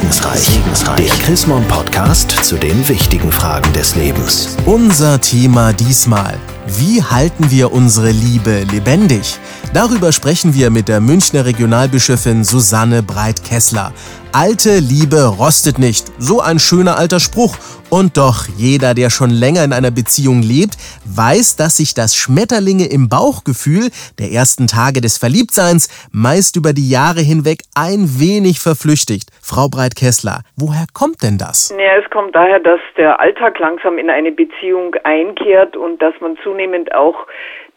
Segensreich. Segensreich. Der Chrismon Podcast zu den wichtigen Fragen des Lebens. Unser Thema diesmal. Wie halten wir unsere Liebe lebendig? Darüber sprechen wir mit der Münchner Regionalbischöfin Susanne Breit-Kessler. Alte Liebe rostet nicht. So ein schöner alter Spruch. Und doch, jeder, der schon länger in einer Beziehung lebt, weiß, dass sich das Schmetterlinge im Bauchgefühl der ersten Tage des Verliebtseins meist über die Jahre hinweg ein wenig verflüchtigt. Frau Breit-Kessler, woher kommt denn das? Ja, es kommt daher, dass der Alltag langsam in eine Beziehung einkehrt und dass man zunehmend auch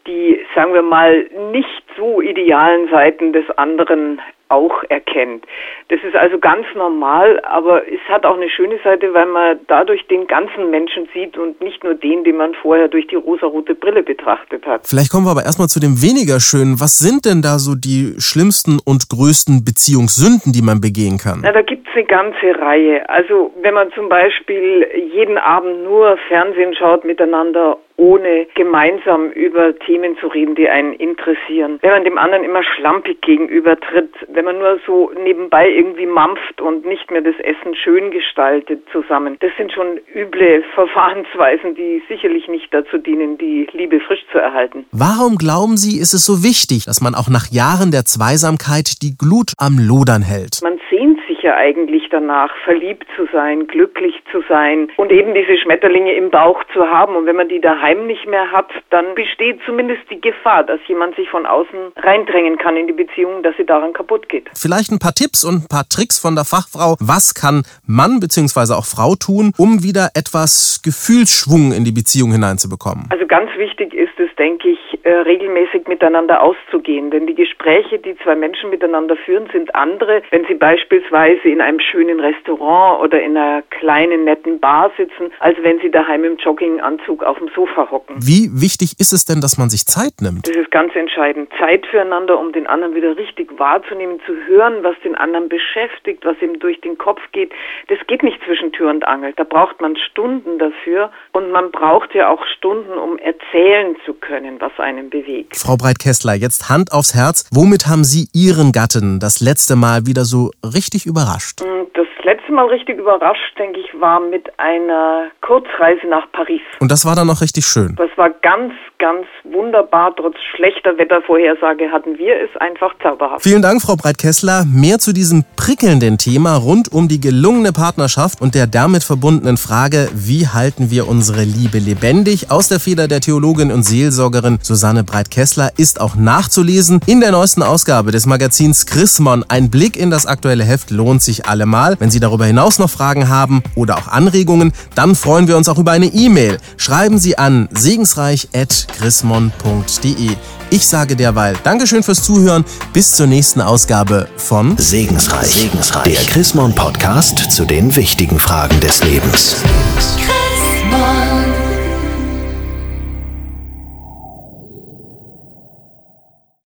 die, sagen wir mal, nicht so idealen Seiten des anderen auch erkennt. Das ist also ganz normal, aber es hat auch eine schöne Seite, weil man dadurch den ganzen Menschen sieht und nicht nur den, den man vorher durch die rosarote Brille betrachtet hat. Vielleicht kommen wir aber erstmal zu dem weniger schönen. Was sind denn da so die schlimmsten und größten Beziehungssünden, die man begehen kann? Na, da gibt es eine ganze Reihe. Also wenn man zum Beispiel jeden Abend nur Fernsehen schaut miteinander ohne gemeinsam über Themen zu reden, die einen interessieren. Wenn man dem anderen immer schlampig gegenübertritt, wenn man nur so nebenbei irgendwie mampft und nicht mehr das Essen schön gestaltet zusammen. Das sind schon üble Verfahrensweisen, die sicherlich nicht dazu dienen, die Liebe frisch zu erhalten. Warum glauben Sie, ist es so wichtig, dass man auch nach Jahren der Zweisamkeit die Glut am Lodern hält? Man ja eigentlich danach, verliebt zu sein, glücklich zu sein und eben diese Schmetterlinge im Bauch zu haben. Und wenn man die daheim nicht mehr hat, dann besteht zumindest die Gefahr, dass jemand sich von außen reindrängen kann in die Beziehung, dass sie daran kaputt geht. Vielleicht ein paar Tipps und ein paar Tricks von der Fachfrau. Was kann Mann bzw. auch Frau tun, um wieder etwas Gefühlsschwung in die Beziehung hineinzubekommen? Also ganz wichtig ist es, denke ich, äh, regelmäßig miteinander auszugehen. Denn die Gespräche, die zwei Menschen miteinander führen, sind andere, wenn sie beispielsweise in einem schönen Restaurant oder in einer kleinen, netten Bar sitzen, als wenn sie daheim im Jogginganzug auf dem Sofa hocken. Wie wichtig ist es denn, dass man sich Zeit nimmt? Das ist ganz entscheidend. Zeit füreinander, um den anderen wieder richtig wahrzunehmen, zu hören, was den anderen beschäftigt, was ihm durch den Kopf geht. Das geht nicht zwischen Tür und Angel. Da braucht man Stunden dafür und man braucht ja auch Stunden, um erzählen zu können, was einen bewegt. Frau Breit-Kessler, jetzt Hand aufs Herz. Womit haben Sie Ihren Gatten das letzte Mal wieder so richtig überrascht? Mm, das letzte Mal richtig überrascht, denke ich, war mit einer Kurzreise nach Paris. Und das war dann noch richtig schön. Das war ganz, ganz wunderbar. Trotz schlechter Wettervorhersage hatten wir es einfach zauberhaft. Vielen Dank, Frau Breit-Kessler. Mehr zu diesem prickelnden Thema rund um die gelungene Partnerschaft und der damit verbundenen Frage, wie halten wir unsere Liebe lebendig, aus der Feder der Theologin und Seelsorgerin Susanne Breit-Kessler ist auch nachzulesen in der neuesten Ausgabe des Magazins Chrismon. Ein Blick in das aktuelle Heft lohnt sich allemal. Wenn Sie darüber hinaus noch Fragen haben oder auch Anregungen, dann freuen wir uns auch über eine E-Mail. Schreiben Sie an segensreich.chrismon.de. Ich sage derweil Dankeschön fürs Zuhören. Bis zur nächsten Ausgabe von Segensreich. Segensreich. Der Chrismon Podcast zu den wichtigen Fragen des Lebens.